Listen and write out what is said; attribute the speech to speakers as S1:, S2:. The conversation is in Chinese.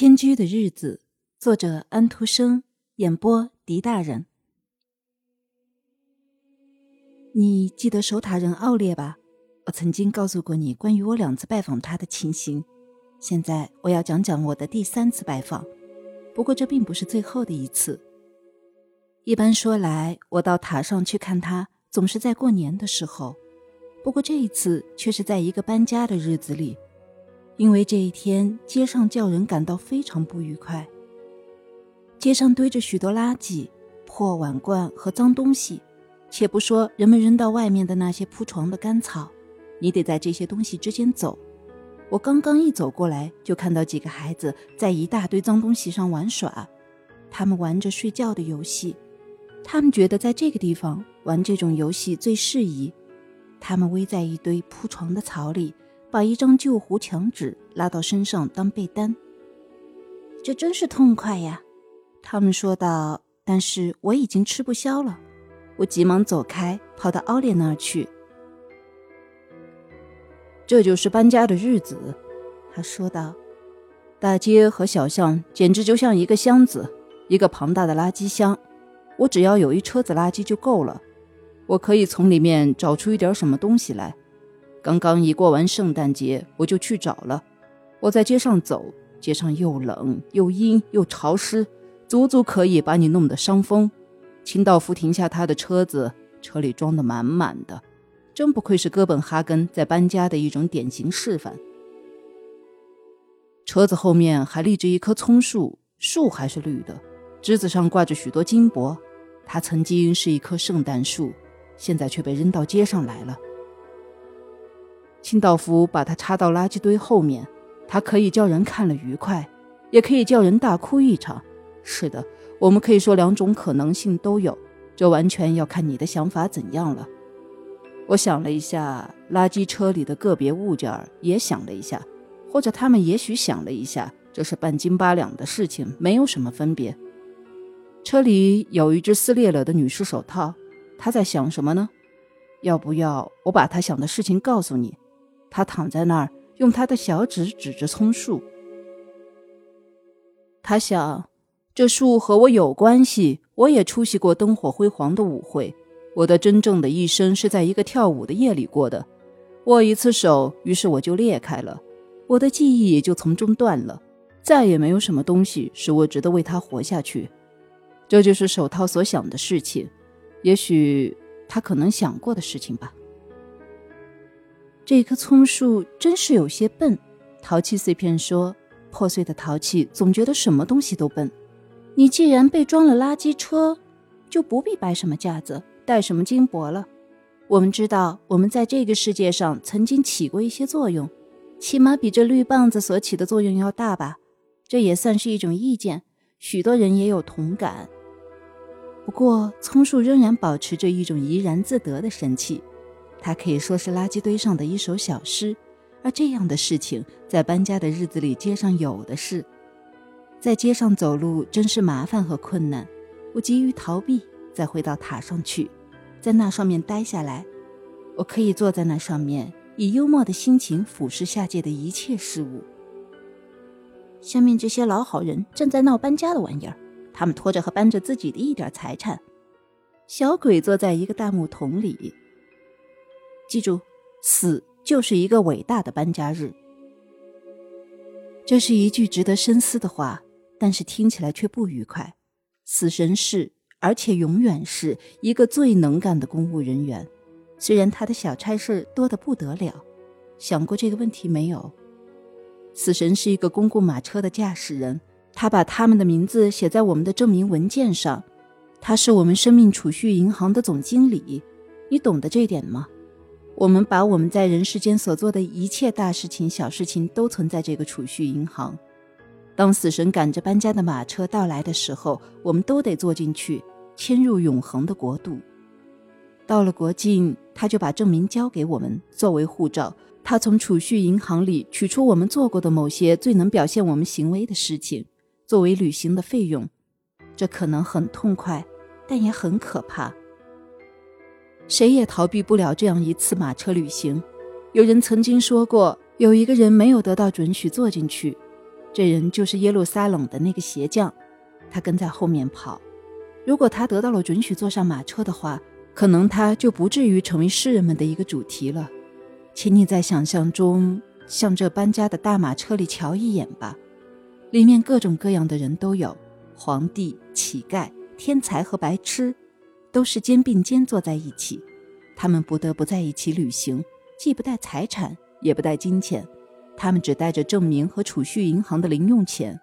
S1: 迁居的日子，作者安徒生，演播狄大人。你记得守塔人奥列吧？我曾经告诉过你关于我两次拜访他的情形。现在我要讲讲我的第三次拜访，不过这并不是最后的一次。一般说来，我到塔上去看他，总是在过年的时候。不过这一次却是在一个搬家的日子里。因为这一天，街上叫人感到非常不愉快。街上堆着许多垃圾、破碗罐和脏东西，且不说人们扔到外面的那些铺床的干草，你得在这些东西之间走。我刚刚一走过来，就看到几个孩子在一大堆脏东西上玩耍，他们玩着睡觉的游戏。他们觉得在这个地方玩这种游戏最适宜。他们偎在一堆铺床的草里。把一张旧糊墙纸拉到身上当被单，这真是痛快呀！他们说道。但是我已经吃不消了，我急忙走开，跑到奥利那儿去。
S2: 这就是搬家的日子，他说道。大街和小巷简直就像一个箱子，一个庞大的垃圾箱。我只要有一车子垃圾就够了，我可以从里面找出一点什么东西来。刚刚一过完圣诞节，我就去找了。我在街上走，街上又冷又阴又潮湿，足足可以把你弄得伤风。清道夫停下他的车子，车里装得满满的，真不愧是哥本哈根在搬家的一种典型示范。车子后面还立着一棵葱树，树还是绿的，枝子上挂着许多金箔。它曾经是一棵圣诞树，现在却被扔到街上来了。清道夫把它插到垃圾堆后面，它可以叫人看了愉快，也可以叫人大哭一场。是的，我们可以说两种可能性都有，这完全要看你的想法怎样了。我想了一下，垃圾车里的个别物件也想了一下，或者他们也许想了一下，这是半斤八两的事情，没有什么分别。车里有一只撕裂了的女士手套，他在想什么呢？要不要我把他想的事情告诉你？他躺在那儿，用他的小指指着葱树。他想，这树和我有关系。我也出席过灯火辉煌的舞会。我的真正的一生是在一个跳舞的夜里过的。握一次手，于是我就裂开了，我的记忆也就从中断了。再也没有什么东西使我值得为他活下去。这就是手套所想的事情，也许他可能想过的事情吧。
S1: 这棵葱树真是有些笨，陶器碎片说：“破碎的陶器总觉得什么东西都笨。你既然被装了垃圾车，就不必摆什么架子，戴什么金箔了。我们知道，我们在这个世界上曾经起过一些作用，起码比这绿棒子所起的作用要大吧？这也算是一种意见，许多人也有同感。不过，葱树仍然保持着一种怡然自得的神气。”它可以说是垃圾堆上的一首小诗，而这样的事情在搬家的日子里街上有的是。在街上走路真是麻烦和困难，我急于逃避，再回到塔上去，在那上面待下来。我可以坐在那上面，以幽默的心情俯视下界的一切事物。下面这些老好人正在闹搬家的玩意儿，他们拖着和搬着自己的一点财产。小鬼坐在一个大木桶里。记住，死就是一个伟大的搬家日。这是一句值得深思的话，但是听起来却不愉快。死神是，而且永远是一个最能干的公务人员，虽然他的小差事多得不得了。想过这个问题没有？死神是一个公共马车的驾驶人，他把他们的名字写在我们的证明文件上。他是我们生命储蓄银行的总经理，你懂得这点吗？我们把我们在人世间所做的一切大事情、小事情都存在这个储蓄银行。当死神赶着搬家的马车到来的时候，我们都得坐进去，迁入永恒的国度。到了国境，他就把证明交给我们作为护照。他从储蓄银行里取出我们做过的某些最能表现我们行为的事情，作为旅行的费用。这可能很痛快，但也很可怕。谁也逃避不了这样一次马车旅行。有人曾经说过，有一个人没有得到准许坐进去，这人就是耶路撒冷的那个鞋匠，他跟在后面跑。如果他得到了准许坐上马车的话，可能他就不至于成为诗人们的一个主题了。请你在想象中向这搬家的大马车里瞧一眼吧，里面各种各样的人都有：皇帝、乞丐、天才和白痴，都是肩并肩坐在一起。他们不得不在一起旅行，既不带财产，也不带金钱，他们只带着证明和储蓄银行的零用钱。